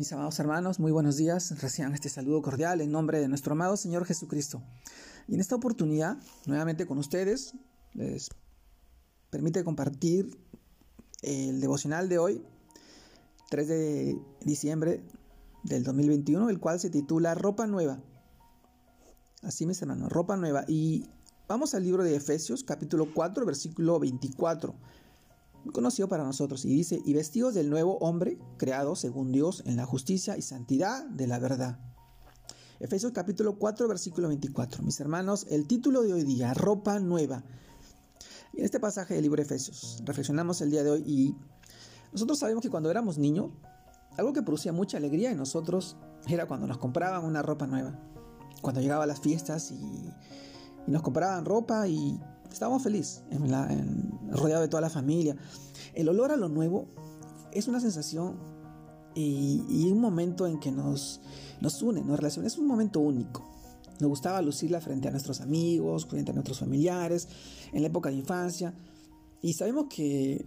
Mis amados hermanos, muy buenos días. Reciban este saludo cordial en nombre de nuestro amado Señor Jesucristo. Y en esta oportunidad, nuevamente con ustedes, les permite compartir el devocional de hoy, 3 de diciembre del 2021, el cual se titula Ropa Nueva. Así, mis hermanos, ropa nueva. Y vamos al libro de Efesios, capítulo 4, versículo 24 conocido para nosotros, y dice, y vestidos del nuevo hombre, creado según Dios en la justicia y santidad de la verdad. Efesios capítulo 4, versículo 24. Mis hermanos, el título de hoy día, ropa nueva. En este pasaje del libro de Efesios, reflexionamos el día de hoy y nosotros sabemos que cuando éramos niños, algo que producía mucha alegría en nosotros era cuando nos compraban una ropa nueva. Cuando llegaba a las fiestas y, nos compraban ropa y estábamos felices, en rodeado de toda la familia. El olor a lo nuevo es una sensación y, un momento en que nos, nos une, nos relaciona. Es un momento único. Nos gustaba lucirla frente a nuestros amigos, frente a nuestros familiares, en la época de infancia. Y sabemos que,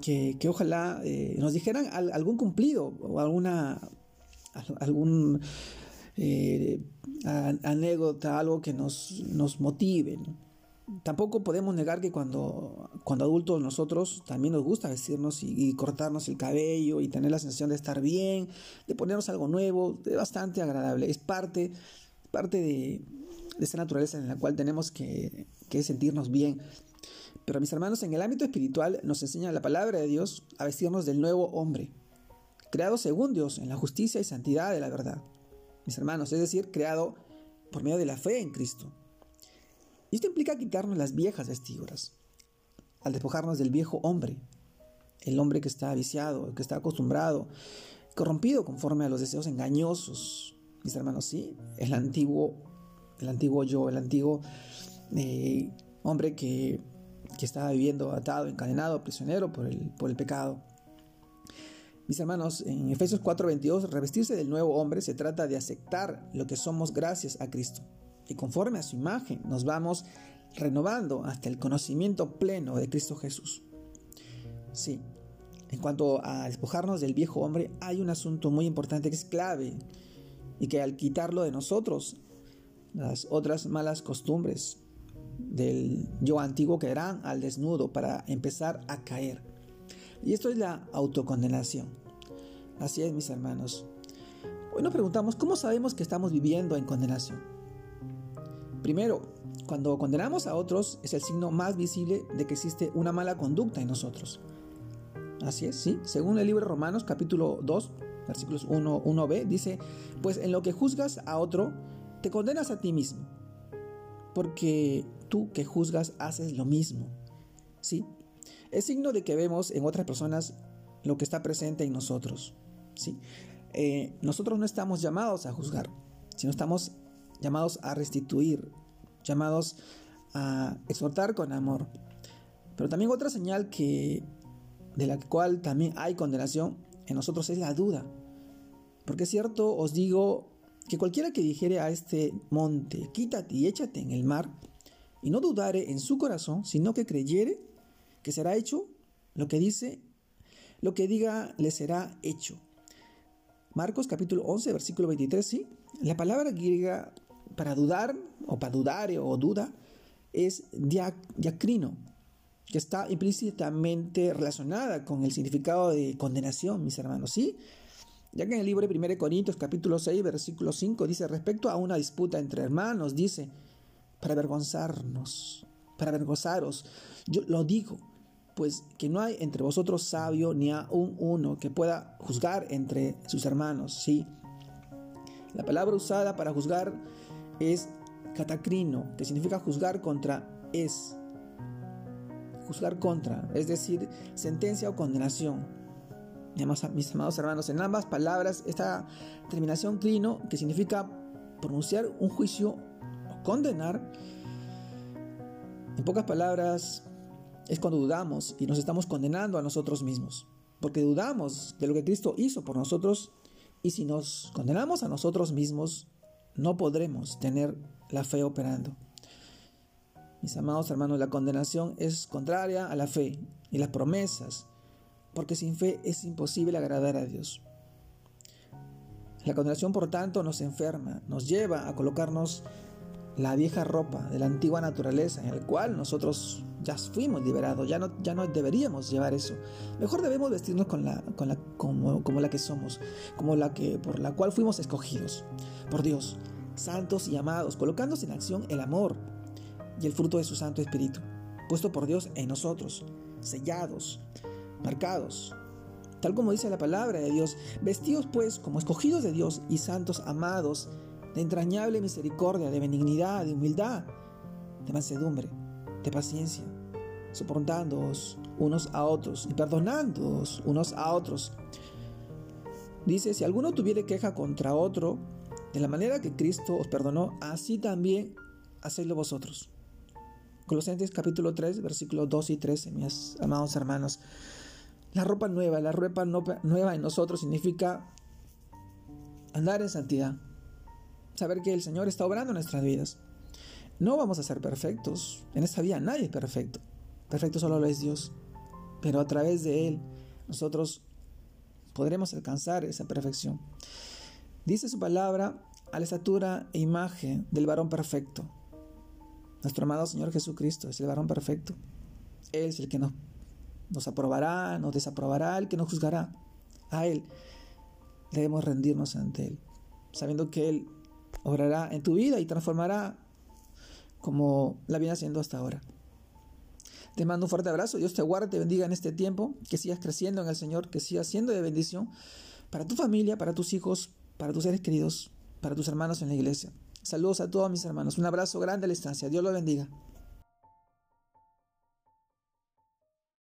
que, ojalá eh, nos dijeran algún cumplido o alguna algún eh, anécdota, algo que nos, nos motive. Tampoco podemos negar que cuando, cuando adultos nosotros también nos gusta vestirnos y, cortarnos el cabello y tener la sensación de estar bien, de ponernos algo nuevo, es bastante agradable, es parte, parte de, esa naturaleza en la cual tenemos que, que sentirnos bien. Pero mis hermanos, en el ámbito espiritual nos enseña la palabra de Dios a vestirnos del nuevo hombre, creado según Dios en la justicia y santidad de la verdad. Mis hermanos, es decir, creado por medio de la fe en Cristo. Y esto implica quitarnos las viejas vestiduras, al despojarnos del viejo hombre, el hombre que está viciado, que está acostumbrado, corrompido conforme a los deseos engañosos. Mis hermanos, sí, el antiguo, el antiguo yo, el antiguo eh, hombre que, que estaba viviendo atado, encadenado, prisionero por el, por el pecado. Mis hermanos, en Efesios 4:22, revestirse del nuevo hombre se trata de aceptar lo que somos gracias a Cristo y conforme a su imagen nos vamos renovando hasta el conocimiento pleno de Cristo Jesús. Sí, en cuanto a despojarnos del viejo hombre, hay un asunto muy importante que es clave y que al quitarlo de nosotros, las otras malas costumbres del yo antiguo quedarán al desnudo para empezar a caer. Y esto es la autocondenación. Así es, mis hermanos. Hoy nos preguntamos, ¿cómo sabemos que estamos viviendo en condenación? Primero, cuando condenamos a otros es el signo más visible de que existe una mala conducta en nosotros. Así es, sí. Según el libro de Romanos capítulo 2, versículos 1, 1b, dice, pues en lo que juzgas a otro, te condenas a ti mismo, porque tú que juzgas haces lo mismo. ¿Sí? Es signo de que vemos en otras personas lo que está presente en nosotros. ¿Sí? Eh, nosotros no estamos llamados a juzgar, sino estamos llamados a restituir, llamados a exhortar con amor. Pero también otra señal que de la cual también hay condenación en nosotros es la duda. Porque es cierto, os digo que cualquiera que dijere a este monte, quítate y échate en el mar, y no dudare en su corazón, sino que creyere que será hecho lo que dice, lo que diga le será hecho. Marcos capítulo 11, versículo 23, sí. La palabra griega para dudar, o para dudar o duda, es diacrino, que está implícitamente relacionada con el significado de condenación, mis hermanos, ¿sí? Ya que en el libro de 1 Corintios capítulo 6, versículo 5 dice, respecto a una disputa entre hermanos, dice, para avergonzarnos, para avergonzaros, yo lo digo, pues que no hay entre vosotros sabio ni aún uno que pueda juzgar entre sus hermanos, ¿sí? La palabra usada para juzgar es catacrino, que significa juzgar contra es. Juzgar contra, es decir, sentencia o condenación. Mis amados hermanos, en ambas palabras, esta terminación clino, que significa pronunciar un juicio o condenar, en pocas palabras, es cuando dudamos y nos estamos condenando a nosotros mismos. Porque dudamos de lo que Cristo hizo por nosotros y si nos condenamos a nosotros mismos, no podremos tener la fe operando. Mis amados hermanos, la condenación es contraria a la fe y las promesas, porque sin fe es imposible agradar a Dios. La condenación, por tanto, nos enferma, nos lleva a colocarnos la vieja ropa de la antigua naturaleza en el cual nosotros ya fuimos liberados, ya no, ya no deberíamos llevar eso. Mejor debemos vestirnos con la, con la, como, como la que somos, como la que, por la cual fuimos escogidos por Dios, santos y amados, colocándose en acción el amor y el fruto de su Santo Espíritu, puesto por Dios en nosotros, sellados, marcados, tal como dice la palabra de Dios, vestidos pues como escogidos de Dios y santos amados, de entrañable misericordia, de benignidad, de humildad, de mansedumbre, de paciencia, soportándoos unos a otros y perdonándoos unos a otros. Dice, si alguno tuviere queja contra otro, de la manera que Cristo os perdonó, así también hacedlo vosotros. Colosenses capítulo 3, versículos 2 y 13, mis amados hermanos. La ropa nueva, la ropa nueva en nosotros significa andar en santidad. Saber que el Señor está obrando en nuestras vidas. No vamos a ser perfectos. En esta vida nadie es perfecto. Perfecto solo lo es Dios. Pero a través de Él nosotros podremos alcanzar esa perfección. Dice su palabra a la estatura e imagen del varón perfecto. Nuestro amado Señor Jesucristo es el varón perfecto. Él es el que nos nos aprobará, nos desaprobará, el que nos juzgará. A Él debemos rendirnos ante Él, sabiendo que Él obrará en tu vida y transformará como la viene haciendo hasta ahora. Te mando un fuerte abrazo, Dios te guarde, te bendiga en este tiempo, que sigas creciendo en el Señor, que sigas siendo de bendición para tu familia, para tus hijos, para tus seres queridos, para tus hermanos en la iglesia. Saludos a todos mis hermanos, un abrazo grande a la distancia, Dios los bendiga.